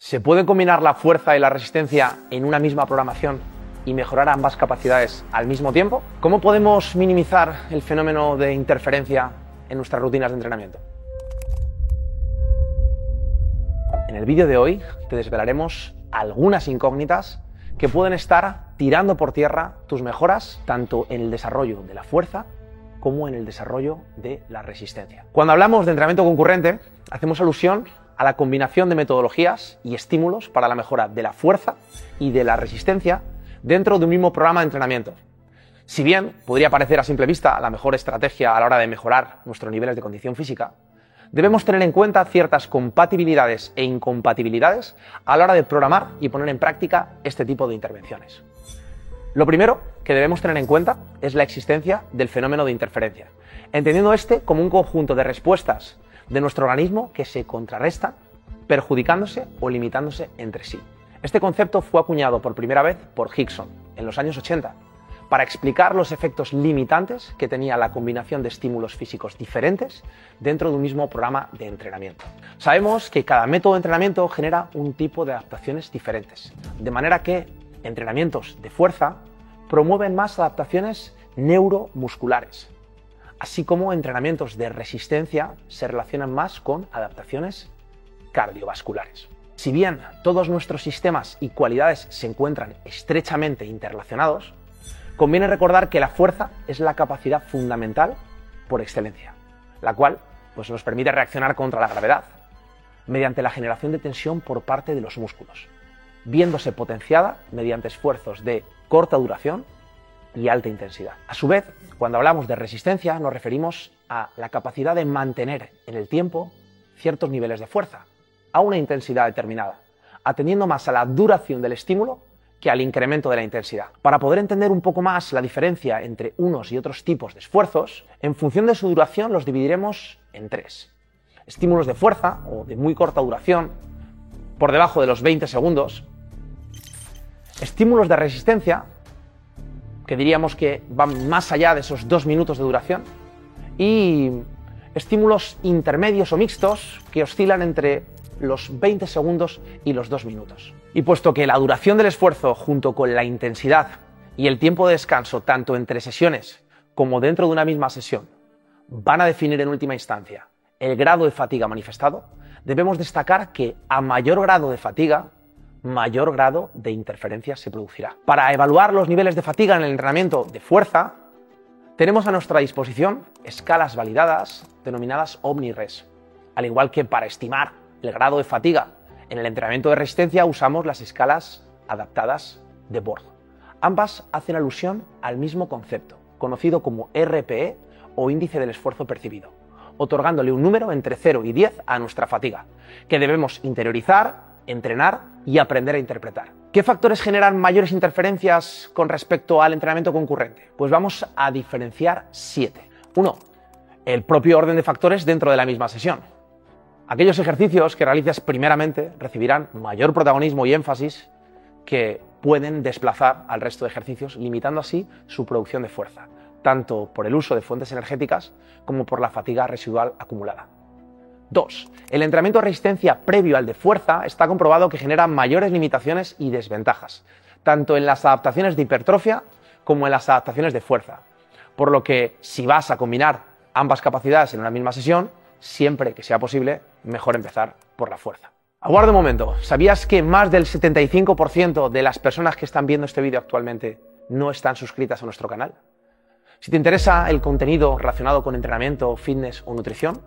¿Se puede combinar la fuerza y la resistencia en una misma programación y mejorar ambas capacidades al mismo tiempo? ¿Cómo podemos minimizar el fenómeno de interferencia en nuestras rutinas de entrenamiento? En el vídeo de hoy te desvelaremos algunas incógnitas que pueden estar tirando por tierra tus mejoras tanto en el desarrollo de la fuerza como en el desarrollo de la resistencia. Cuando hablamos de entrenamiento concurrente, hacemos alusión a la combinación de metodologías y estímulos para la mejora de la fuerza y de la resistencia dentro de un mismo programa de entrenamiento. Si bien podría parecer a simple vista la mejor estrategia a la hora de mejorar nuestros niveles de condición física, debemos tener en cuenta ciertas compatibilidades e incompatibilidades a la hora de programar y poner en práctica este tipo de intervenciones. Lo primero que debemos tener en cuenta es la existencia del fenómeno de interferencia, entendiendo este como un conjunto de respuestas de nuestro organismo que se contrarrestan, perjudicándose o limitándose entre sí. Este concepto fue acuñado por primera vez por Hickson en los años 80 para explicar los efectos limitantes que tenía la combinación de estímulos físicos diferentes dentro de un mismo programa de entrenamiento. Sabemos que cada método de entrenamiento genera un tipo de adaptaciones diferentes, de manera que entrenamientos de fuerza promueven más adaptaciones neuromusculares, así como entrenamientos de resistencia se relacionan más con adaptaciones cardiovasculares. Si bien todos nuestros sistemas y cualidades se encuentran estrechamente interrelacionados, conviene recordar que la fuerza es la capacidad fundamental por excelencia, la cual pues, nos permite reaccionar contra la gravedad mediante la generación de tensión por parte de los músculos, viéndose potenciada mediante esfuerzos de corta duración y alta intensidad. A su vez, cuando hablamos de resistencia nos referimos a la capacidad de mantener en el tiempo ciertos niveles de fuerza, a una intensidad determinada, atendiendo más a la duración del estímulo que al incremento de la intensidad. Para poder entender un poco más la diferencia entre unos y otros tipos de esfuerzos, en función de su duración los dividiremos en tres. Estímulos de fuerza o de muy corta duración, por debajo de los 20 segundos. Estímulos de resistencia, que diríamos que van más allá de esos dos minutos de duración. Y estímulos intermedios o mixtos, que oscilan entre los 20 segundos y los 2 minutos. Y puesto que la duración del esfuerzo junto con la intensidad y el tiempo de descanso tanto entre sesiones como dentro de una misma sesión van a definir en última instancia el grado de fatiga manifestado, debemos destacar que a mayor grado de fatiga, mayor grado de interferencia se producirá. Para evaluar los niveles de fatiga en el entrenamiento de fuerza, tenemos a nuestra disposición escalas validadas denominadas OmniRes, al igual que para estimar el grado de fatiga. En el entrenamiento de resistencia usamos las escalas adaptadas de Borg. Ambas hacen alusión al mismo concepto, conocido como RPE o índice del esfuerzo percibido, otorgándole un número entre 0 y 10 a nuestra fatiga, que debemos interiorizar, entrenar y aprender a interpretar. ¿Qué factores generan mayores interferencias con respecto al entrenamiento concurrente? Pues vamos a diferenciar siete. Uno, el propio orden de factores dentro de la misma sesión. Aquellos ejercicios que realices primeramente recibirán mayor protagonismo y énfasis que pueden desplazar al resto de ejercicios, limitando así su producción de fuerza, tanto por el uso de fuentes energéticas como por la fatiga residual acumulada. 2. El entrenamiento de resistencia previo al de fuerza está comprobado que genera mayores limitaciones y desventajas, tanto en las adaptaciones de hipertrofia como en las adaptaciones de fuerza. Por lo que si vas a combinar ambas capacidades en una misma sesión, siempre que sea posible, mejor empezar por la fuerza. Aguarda un momento, ¿sabías que más del 75% de las personas que están viendo este vídeo actualmente no están suscritas a nuestro canal? Si te interesa el contenido relacionado con entrenamiento, fitness o nutrición,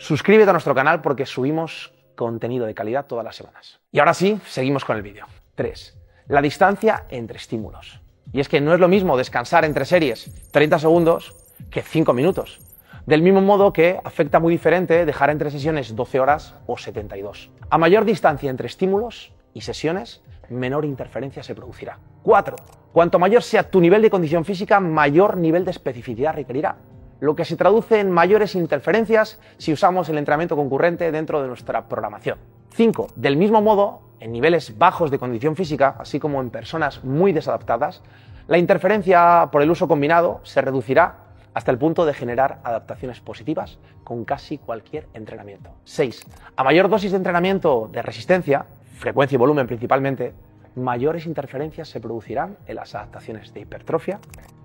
suscríbete a nuestro canal porque subimos contenido de calidad todas las semanas. Y ahora sí, seguimos con el vídeo. 3. La distancia entre estímulos. Y es que no es lo mismo descansar entre series 30 segundos que 5 minutos. Del mismo modo que afecta muy diferente dejar entre sesiones 12 horas o 72. A mayor distancia entre estímulos, y sesiones, menor interferencia se producirá. 4. Cuanto mayor sea tu nivel de condición física, mayor nivel de especificidad requerirá, lo que se traduce en mayores interferencias si usamos el entrenamiento concurrente dentro de nuestra programación. 5. Del mismo modo, en niveles bajos de condición física, así como en personas muy desadaptadas, la interferencia por el uso combinado se reducirá hasta el punto de generar adaptaciones positivas con casi cualquier entrenamiento. 6. A mayor dosis de entrenamiento de resistencia, frecuencia y volumen principalmente, mayores interferencias se producirán en las adaptaciones de hipertrofia,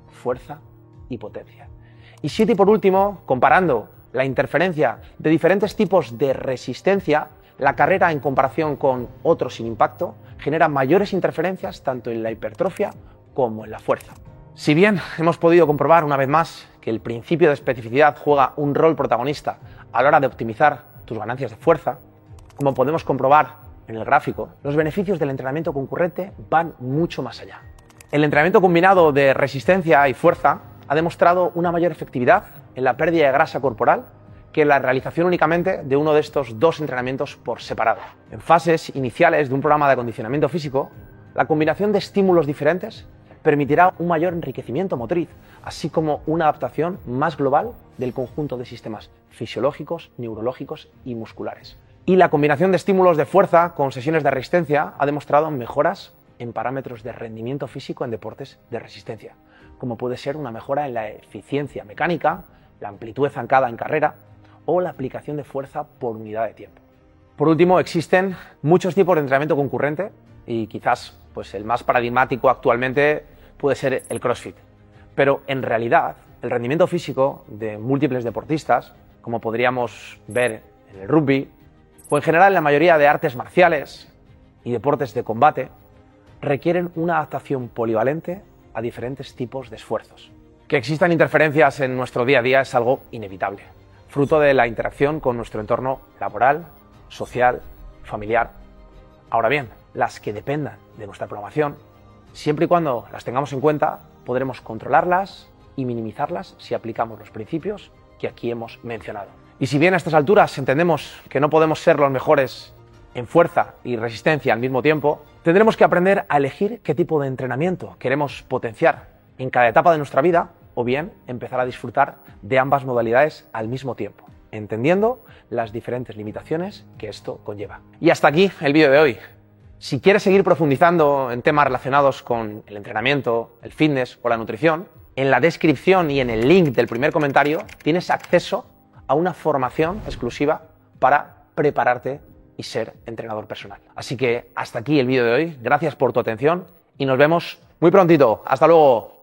fuerza y potencia. Y 7 y por último, comparando la interferencia de diferentes tipos de resistencia, la carrera en comparación con otros sin impacto genera mayores interferencias tanto en la hipertrofia como en la fuerza. Si bien hemos podido comprobar una vez más que el principio de especificidad juega un rol protagonista a la hora de optimizar tus ganancias de fuerza, como podemos comprobar en el gráfico, los beneficios del entrenamiento concurrente van mucho más allá. El entrenamiento combinado de resistencia y fuerza ha demostrado una mayor efectividad en la pérdida de grasa corporal que la realización únicamente de uno de estos dos entrenamientos por separado. En fases iniciales de un programa de acondicionamiento físico, la combinación de estímulos diferentes permitirá un mayor enriquecimiento motriz, así como una adaptación más global del conjunto de sistemas fisiológicos, neurológicos y musculares. Y la combinación de estímulos de fuerza con sesiones de resistencia ha demostrado mejoras en parámetros de rendimiento físico en deportes de resistencia, como puede ser una mejora en la eficiencia mecánica, la amplitud zancada en carrera o la aplicación de fuerza por unidad de tiempo. Por último, existen muchos tipos de entrenamiento concurrente y quizás pues el más paradigmático actualmente puede ser el CrossFit. Pero en realidad, el rendimiento físico de múltiples deportistas, como podríamos ver en el rugby, o en general en la mayoría de artes marciales y deportes de combate, requieren una adaptación polivalente a diferentes tipos de esfuerzos. Que existan interferencias en nuestro día a día es algo inevitable, fruto de la interacción con nuestro entorno laboral, social, familiar. Ahora bien, las que dependan de nuestra programación Siempre y cuando las tengamos en cuenta, podremos controlarlas y minimizarlas si aplicamos los principios que aquí hemos mencionado. Y si bien a estas alturas entendemos que no podemos ser los mejores en fuerza y resistencia al mismo tiempo, tendremos que aprender a elegir qué tipo de entrenamiento queremos potenciar en cada etapa de nuestra vida o bien empezar a disfrutar de ambas modalidades al mismo tiempo, entendiendo las diferentes limitaciones que esto conlleva. Y hasta aquí el vídeo de hoy. Si quieres seguir profundizando en temas relacionados con el entrenamiento, el fitness o la nutrición, en la descripción y en el link del primer comentario tienes acceso a una formación exclusiva para prepararte y ser entrenador personal. Así que hasta aquí el vídeo de hoy. Gracias por tu atención y nos vemos muy prontito. Hasta luego.